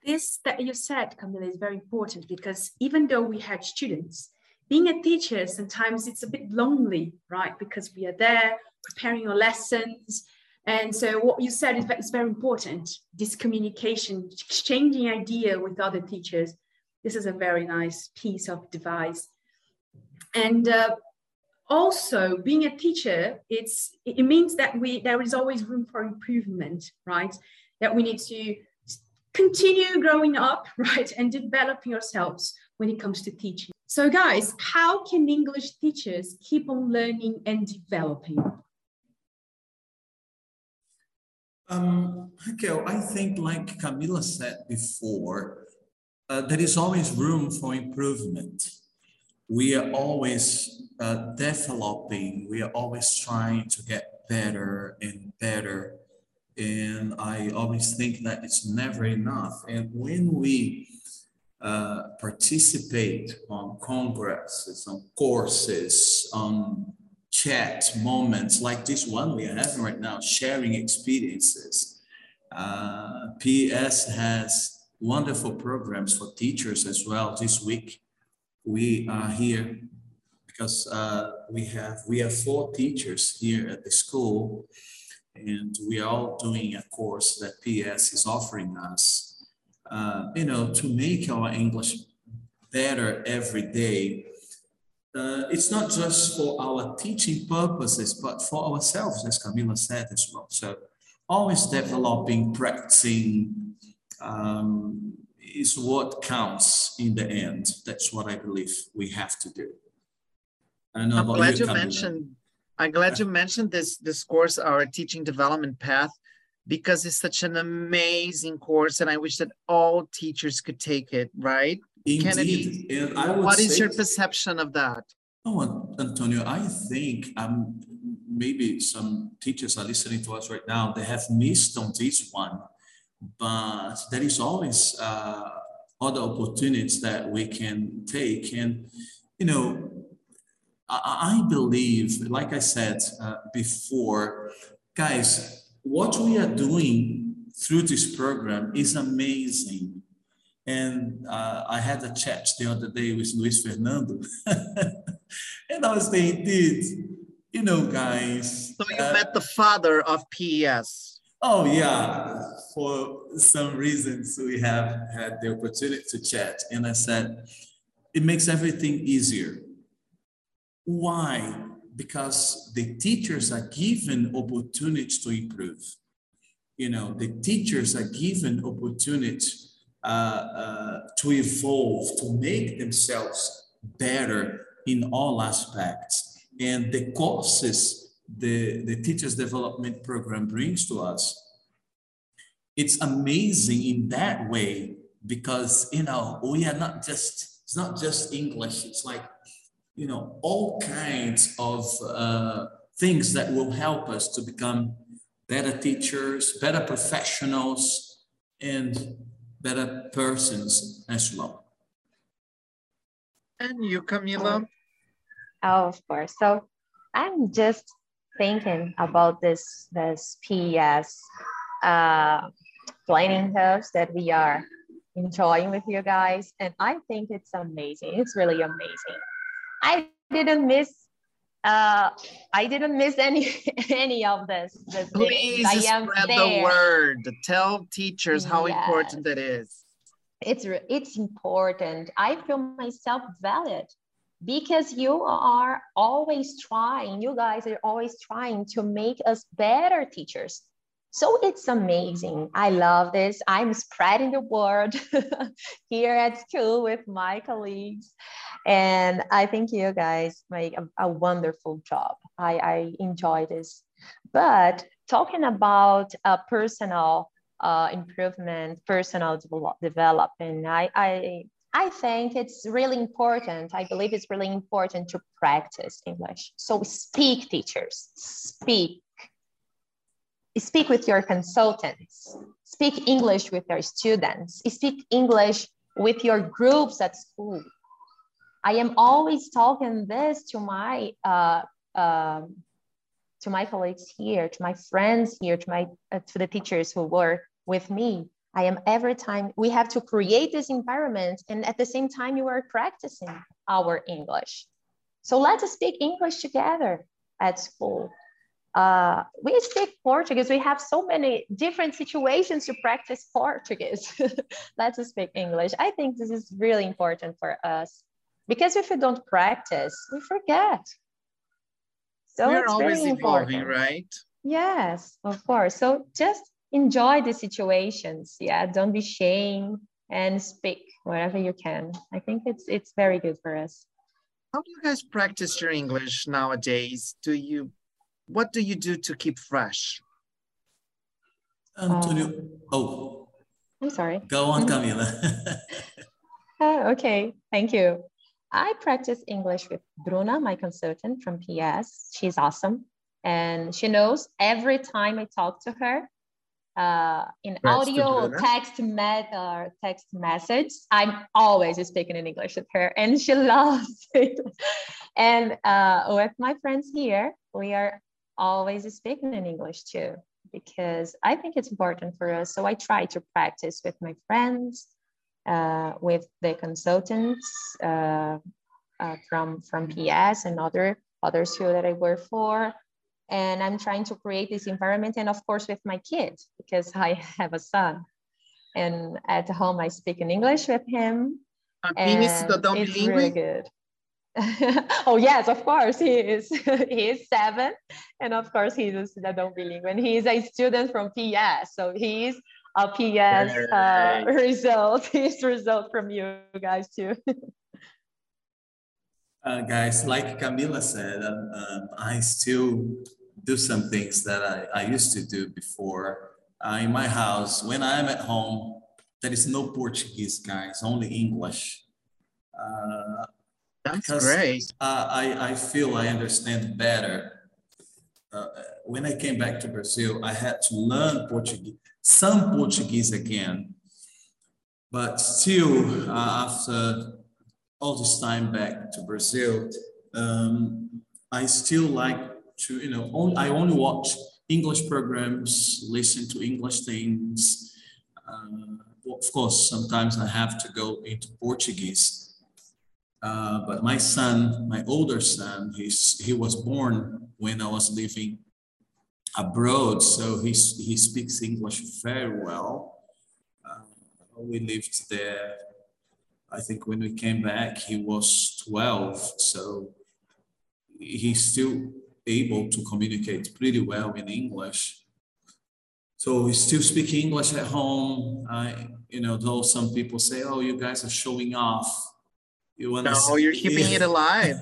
This that you said, Camila, is very important because even though we had students, being a teacher, sometimes it's a bit lonely, right? Because we are there preparing your lessons. And so what you said is, very important. This communication, exchanging idea with other teachers. This is a very nice piece of device. And uh, also being a teacher it's it means that we there is always room for improvement right that we need to continue growing up right and developing ourselves when it comes to teaching so guys how can english teachers keep on learning and developing um, Raquel, I think like Camila said before, uh, there is always room for improvement. We are always uh, developing. We are always trying to get better and better. And I always think that it's never enough. And when we uh, participate on congresses, on courses, on chat moments like this one we are having right now, sharing experiences. Uh, PES has wonderful programs for teachers as well. This week, we are here because uh, we have we have four teachers here at the school, and we are all doing a course that PES is offering us. Uh, you know, to make our English better every day. Uh, it's not just for our teaching purposes, but for ourselves, as Camila said as well. So always developing, practicing um, is what counts in the end. That's what I believe we have to do. I know I'm glad you mentioned. I'm glad you mentioned this, this course, our teaching development path, because it's such an amazing course and I wish that all teachers could take it, right? Indeed. Kennedy, and I would What is your perception of that? Oh, Antonio, I think um, maybe some teachers are listening to us right now. They have missed on this one, but there is always uh, other opportunities that we can take. And, you know, I, I believe, like I said uh, before, guys, what we are doing through this program is amazing. And uh, I had a chat the other day with Luis Fernando. and I was saying, dude, you know, guys. So you uh, met the father of PES. Oh, yeah. For some reasons, we have had the opportunity to chat. And I said, it makes everything easier. Why? Because the teachers are given opportunities to improve. You know, the teachers are given opportunities uh, uh, to evolve, to make themselves better in all aspects. And the courses the, the Teachers Development Program brings to us, it's amazing in that way because, you know, we are not just, it's not just English, it's like, you know, all kinds of uh, things that will help us to become better teachers, better professionals, and better persons as well. And you, Camila? Oh, of course. So I'm just thinking about this this PES uh, planning hubs that we are enjoying with you guys, and I think it's amazing. It's really amazing. I didn't miss. Uh, I didn't miss any any of this. this Please I am spread the word. Tell teachers how Yes. important it is. it's it's important i feel myself valid because you are always trying you guys are always trying to make us better teachers so it's amazing i love this i'm spreading the word here at school with my colleagues and i think you guys make a, a wonderful job I, I enjoy this but talking about uh, personal uh, improvement, personal devel- development. I, I, I think it's really important. I believe it's really important to practice English. So speak, teachers, speak. Speak with your consultants. Speak English with your students. Speak English with your groups at school. I am always talking this to my uh, um, to my colleagues here, to my friends here, to my uh, to the teachers who work with me. I am every time we have to create this environment, and at the same time, you are practicing our English. So let's speak English together at school. Uh, we speak Portuguese. We have so many different situations to practice Portuguese. let's speak English. I think this is really important for us because if we don't practice, we forget. So We're it's always evolving, important. right? Yes, of course. So just enjoy the situations. Yeah, don't be shame and speak wherever you can. I think it's it's very good for us. How do you guys practice your English nowadays? Do you, what do you do to keep fresh? Antonio, Um, oh, I'm sorry. go on, Mhm. Camila. Oh, okay, thank you. I practice English with Bruna, my consultant from PES. She's awesome. And she knows every time I talk to her uh, in Congrats audio or text, me- or text message, I'm always speaking in English with her and she loves it. and uh, with my friends here, we are always speaking in English too, because I think it's important for us. So I try to practice with my friends, uh, with the consultants uh, uh, from from PES and other other school that I work for. And I'm trying to create this environment, and of course with my kids because I have a son, and at home I speak in English with him, em and Cidadão it's really good. oh yes, of course he is. he is seven, and of course he is bilingue. And he is a student from PES, so he is a PES uh, Great. result. His result from you guys too. Uh, guys, like Camila said, um, um, I still do some things that I, I used to do before. Uh, in my house, when I'm at home, there is no Portuguese, guys, only English. That's great. Uh, I, I feel I understand better. Uh, when I came back to Brazil, I had to learn Portuguese, some Portuguese again. But still, uh, after all this time back to Brazil, um, I still like to, you know, only, I only watch English programs, listen to English things. Uh, of course, sometimes I have to go into Portuguese. Uh, but my son, my older son, he's, he was born when I was living abroad, so he, he speaks English very well. Uh, we lived there I think when we came back, he was 12. So he's still able to communicate pretty well in English. So we still speak English at home. I, you know, though some people say, "Oh, you guys are showing off." You want no, to? you're keeping it alive.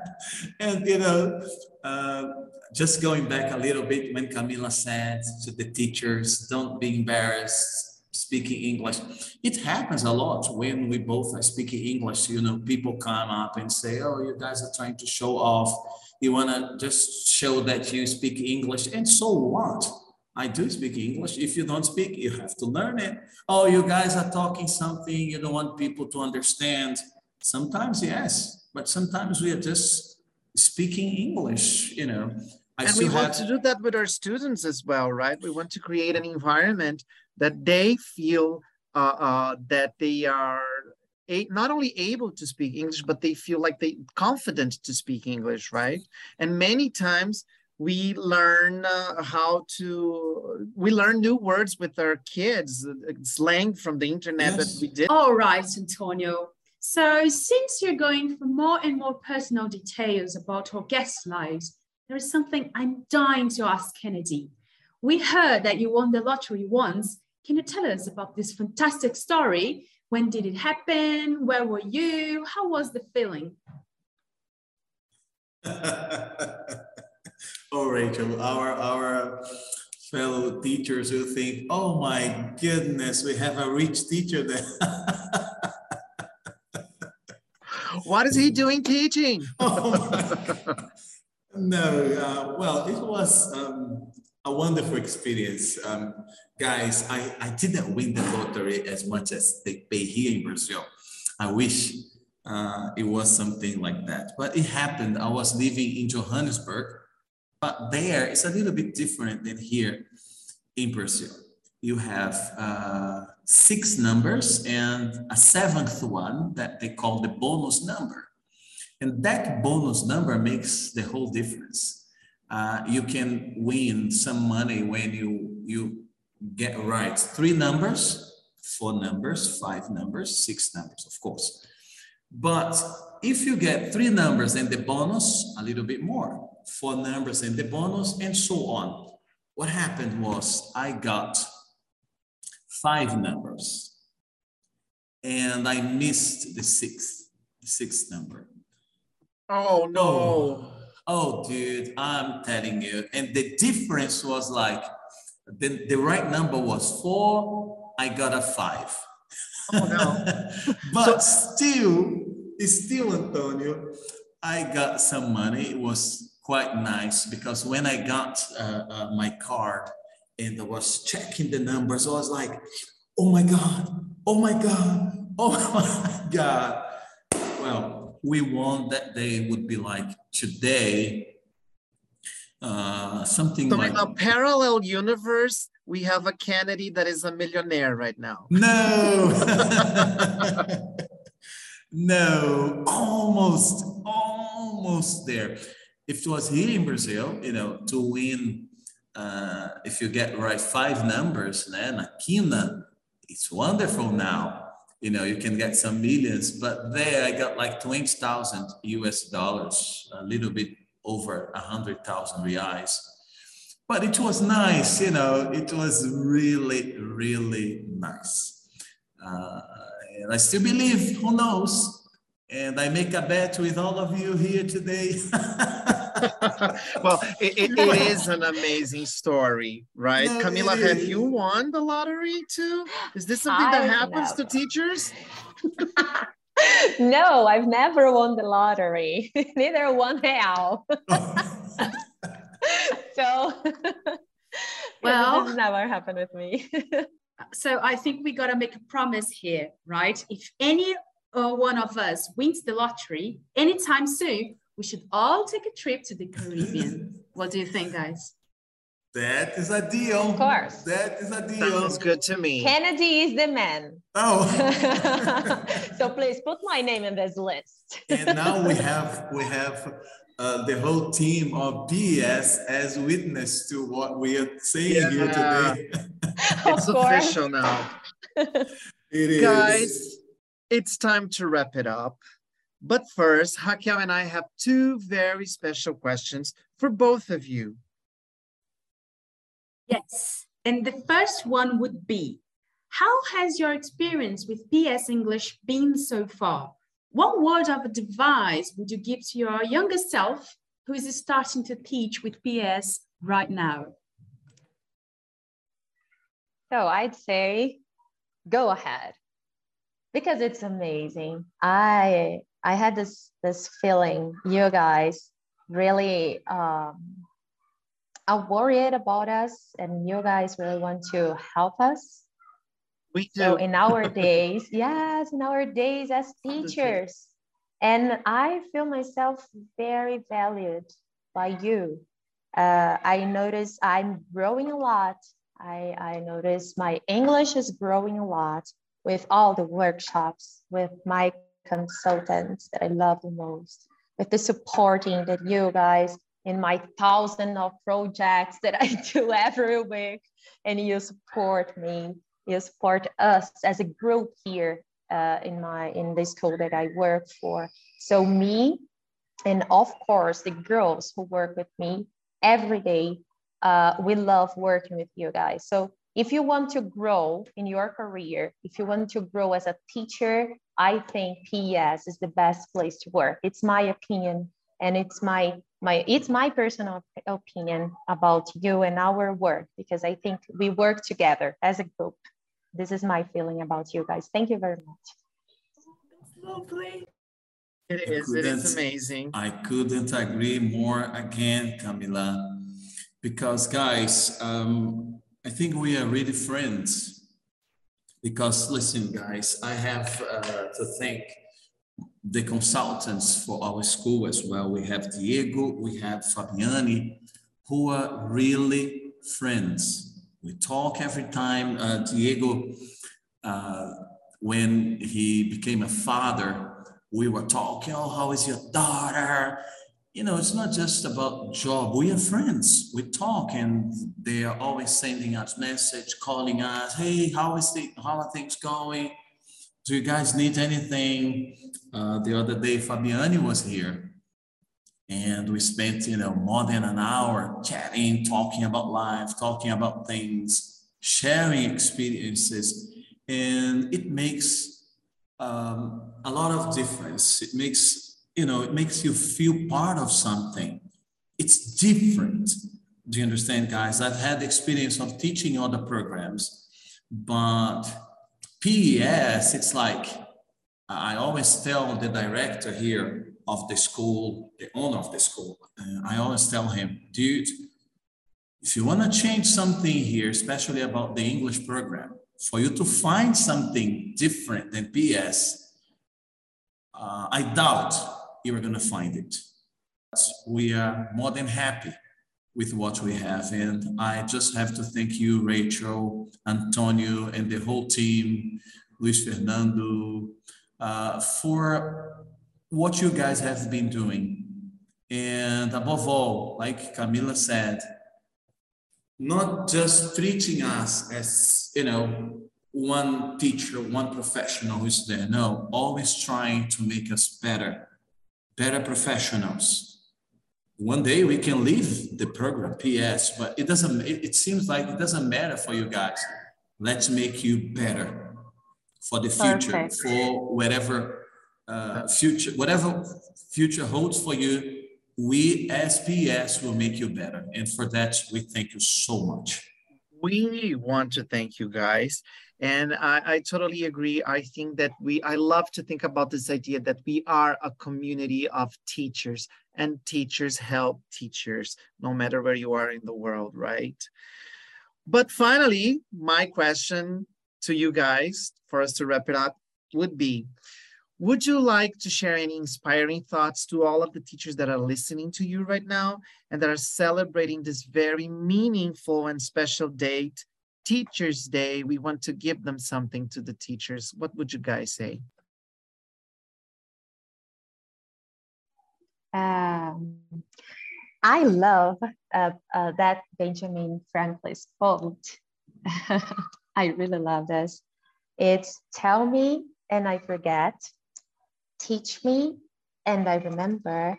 and you know, uh, just going back a little bit when Camila said to the teachers, "Don't be embarrassed speaking English. It happens a lot when we both are speaking English. You know, people come up and say, "Oh, you guys are trying to show off. You want to just show that you speak English." And so what? I do speak English. If you don't speak, you have to learn it. Oh, you guys are talking something you don't want people to understand. Sometimes, yes, but sometimes we are just speaking English. You know, I and we want to do that with our students as well, right? We want to create an environment that they feel uh, uh, that they are a, not only able to speak English, but they feel like they confident to speak English, right? And many times we learn uh, how to we learn new words with our kids, uh, slang from the internet yes. that we did. All right, Antonio. So since you're going for more and more personal details about our guest lives, there is something I'm dying to ask Kennedy. We heard that you won the lottery once can you tell us about this fantastic story? When did it happen? Where were you? How was the feeling? oh, Rachel, our, our fellow teachers will think, oh my goodness, we have a rich teacher there. what is he doing teaching? oh no, uh, well, it was um, a wonderful experience. Um, guys, I, I didn't win the lottery as much as they pay here in Brazil. I wish uh, it was something like that, but it happened. I was living in Johannesburg, but there it's a little bit different than here in Brazil. You have uh, six numbers and a seventh one that they call the bonus number. And that bonus number makes the whole difference. Uh, you can win some money when you, you get right three numbers, four numbers, five numbers, six numbers, of course. But if you get three numbers and the bonus, a little bit more, four numbers and the bonus, and so on. What happened was I got five numbers and I missed the sixth, the sixth number. Oh no. Oh, oh dude, I'm telling you. And the difference was like the, the right number was four. I got a five. Oh no. but so, still, still, Antonio, I got some money. It was quite nice because when I got uh, uh, my card and I was checking the numbers, I was like, oh my God, oh my God, oh my God. Well, we won that day would be like today uh, something so like in a parallel universe we have a kennedy that is a millionaire right now. No. No almost almost there. If it was here in brazil you know to win uh, if you get right five numbers then a quina it's wonderful now you know you can get some millions but there i got like 20000 us dollars a little bit over a hundred thousand reais. But it was nice, you know, it was really, really nice. Uh, and I still believe, who knows, And I make a bet with all of you here today. well, it, it, it is an amazing story, right? No, Camila, have you won the lottery too? Is this something I that happens to teachers? no, I've never won the lottery, neither one real. so, well, this never happened with me. so I think we got to make a promise here, right? If any uh, one of us wins the lottery anytime soon, we should all take a trip to the Caribbean. what do you think, guys? That is a deal. Of course. That is a deal. Sounds good to me. Kennedy is the man. Oh. so please put my name in this list. and now we have we have uh, the whole team of PES as witness to what we are saying yeah. here today. it's official now. it is. Guys, it's time to wrap it up. But first, Raquel and I have two very special questions for both of you. Yes, and the first one would be, how has your experience with PES English been so far? What word of advice would you give to your younger self who is starting to teach with PES right now? So I'd say go ahead because it's amazing. I I had this this feeling you guys really um, are worried about us and you guys really want to help us. We do. So in our days, yes, in our days as teachers. And I feel myself very valued by you. Uh, I notice I'm growing a lot. I, I notice my English is growing a lot with all the workshops, with my consultants that I love the most, with the supporting that you guys in my thousand of projects that I do every week, and you support me. You support us as a group here uh, in my in the school that I work for. So me, and of course the girls who work with me every day, uh, we love working with you guys. So if you want to grow in your career, if you want to grow as a teacher, I think PES is the best place to work. It's my opinion and it's my my it's my personal opinion about you and our work because I think we work together as a group. This is my feeling about you guys. Thank you very much. Lovely. It is. It is amazing. I couldn't agree more again, Camila, because guys, um, I think we are really friends. Because listen, guys, I have uh, to thank the consultants for our school as well. We have Diego, we have Fabiani, who are really friends. We talk every time. Uh, Diego, uh, when he became a father, we were talking, oh, how is your daughter? You know, it's not just about job. We are friends. We talk and they are always sending us message, calling us, hey, how is the, how are things going? do you guys need anything? Uh, the other day, Fabiani was here and we spent, you know, more than an hour chatting, talking about life, talking about things, sharing experiences. And it makes um, a lot of difference. It makes, you know, it makes you feel part of something. It's different. Do you understand, guys? I've had experience of teaching other programs, but PES, it's like I always tell the director here of the school, the owner of the school, uh, I always tell him, dude, if you want to change something here, especially about the English program, for you to find something different than PES, uh, I doubt you are going to find it. We are more than happy with what we have. And I just have to thank you, Rachel, Antonio, and the whole team, Luis Fernando, uh, for what you guys have been doing. And above all, like Camila said, not just treating us as, you know, one teacher, one professional who's there. No, always trying to make us better, better professionals one day we can leave the program PES but it doesn't it, it, seems like it doesn't matter for you guys let's make you better for the future Perfect. for whatever uh, future, whatever future holds for you, we as PES will make you better. And for that, we thank you so much. We want to thank you guys. And I, I, totally agree. I think that we, I love to think about this idea that we are a community of teachers and teachers help teachers, no matter where you are in the world, right? But finally, my question to you guys for us to wrap it up would be, would you like to share any inspiring thoughts to all of the teachers that are listening to you right now and that are celebrating this very meaningful and special date, Teachers Day? We want to give them something to the teachers. What would you guys say? Um, I love uh, uh, that Benjamin Franklin's quote. I really love this. It's tell me and I forget, teach me and I remember,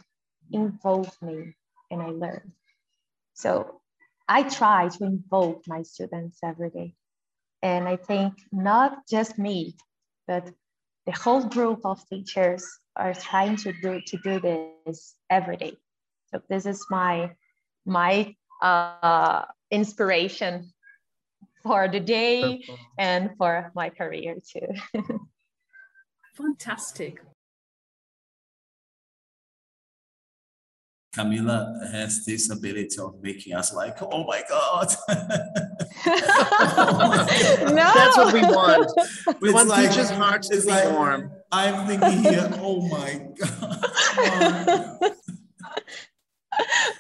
involve me and I learn. So I try to involve my students every day. And I think not just me, but the whole group of teachers are trying to do to do this every day. So this is my my uh, inspiration for the day and for my career too. Fantastic. Camila has this ability of making us like, oh my God. oh my God. No. That's what we want. We It's want like- teachers' hearts to like- warm. I'm thinking here, oh my God.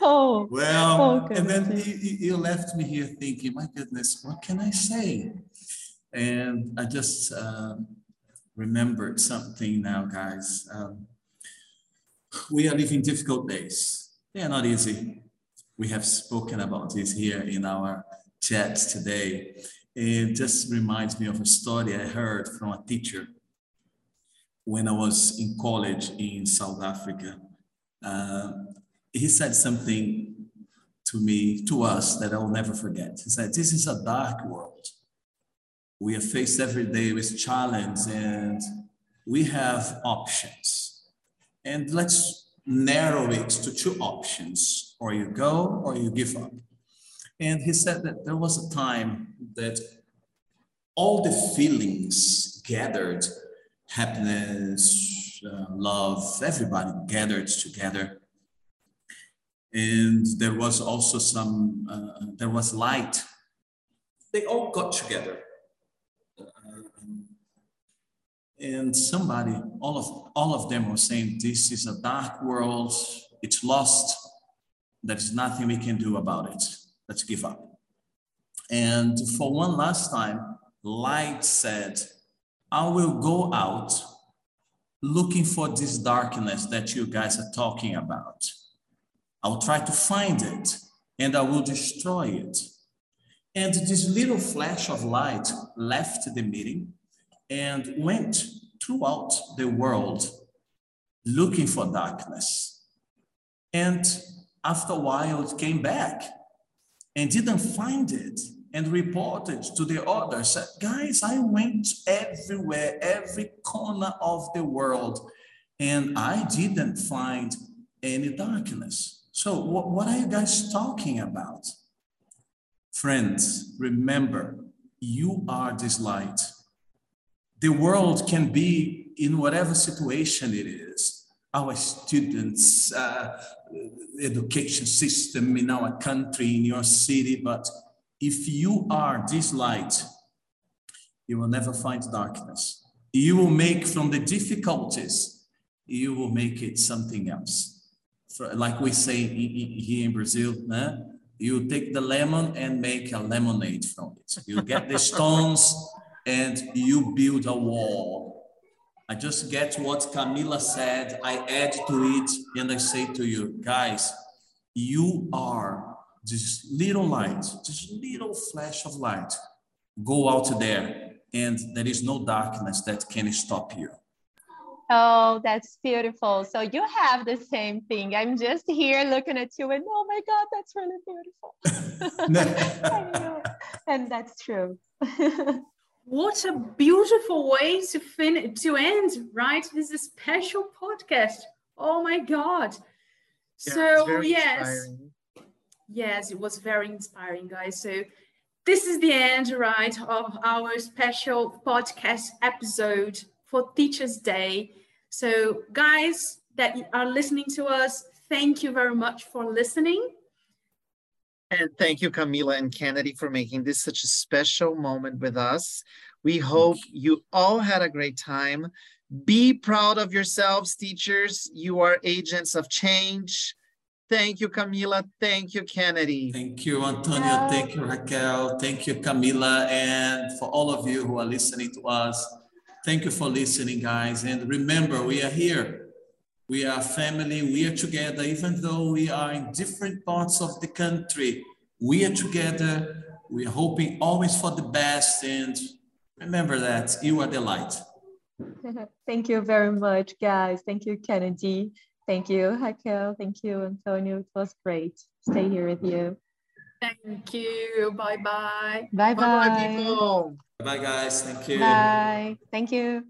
oh, Well, Oh, and then you you left me here thinking, my goodness, what can I say? And I just um, remembered something now, guys. Um, we are living difficult days. They are not easy. We have spoken about this here in our chat today. It just reminds me of a story I heard from a teacher when I was in college in South Africa. Uh, he said something to me, to us, that I will never forget. He said, This is a dark world. We are faced every day with challenge and we have options. And let's narrow it to two options. Or you go or you give up. And he said that there was a time that all the feelings gathered happiness, uh, love, everybody gathered together. And there was also some uh, there was light. They all got together Um, and somebody all of all of them were saying this is a dark world. It's lost. There's nothing we can do about it. Let's give up. And for one last time light said i will go out looking for this darkness that you guys are talking about. I'll try to find it and I will destroy it. And this little flash of light left the meeting and went throughout the world looking for darkness. And after a while, it came back and didn't find it and reported to the others Guys, I went everywhere, every corner of the world, and I didn't find any darkness. So, what are you guys talking about? Friends, remember, you are this light. The world can be in whatever situation it is. Our students, uh, education system in our country, in your city, but if you are this light, you will never find darkness. You will make from the difficulties, you will make it something else for- like we say here in Brazil, né? you take the lemon and make a lemonade from it. You get the stones and you build a wall. I just get what Camila said, I add to it, and I say to you, guys, you are this little light, this little flash of light. Go out there, and there is no darkness that can stop you. Oh, that's beautiful. So you have the same thing. I'm just here looking at you and oh my God, that's really beautiful. And that's true. what a beautiful way to fin to end, right? This is a special podcast. Oh my God. Yeah, so yes. inspiring. Yes, it was very inspiring, guys. So this is the end, right, of our special podcast episode for Teachers Day. So, guys that are listening to us, thank you very much for listening. And thank you, Camila and Kennedy, for making this such a special moment with us. We hope you all had a great time. Be proud of yourselves, teachers. You are agents of change. Thank you, Camila. Thank you, Kennedy. Thank you, Antonio. Thank you, Raquel. Thank you, Camila. And for all of you who are listening to us, thank you for listening, guys. And remember, we are here. We are family. We are together, even though we are in different parts of the country. We are together. We are hoping always for the best. And remember that you are the light. Thank you very much, guys. Thank you, Kennedy. Thank you, Raquel. Thank you, Antonio. It was great. Stay here with you. Thank you. Bye bye. Bye Bye, bye. people. Bye, guys. Thank you. Bye. Thank you.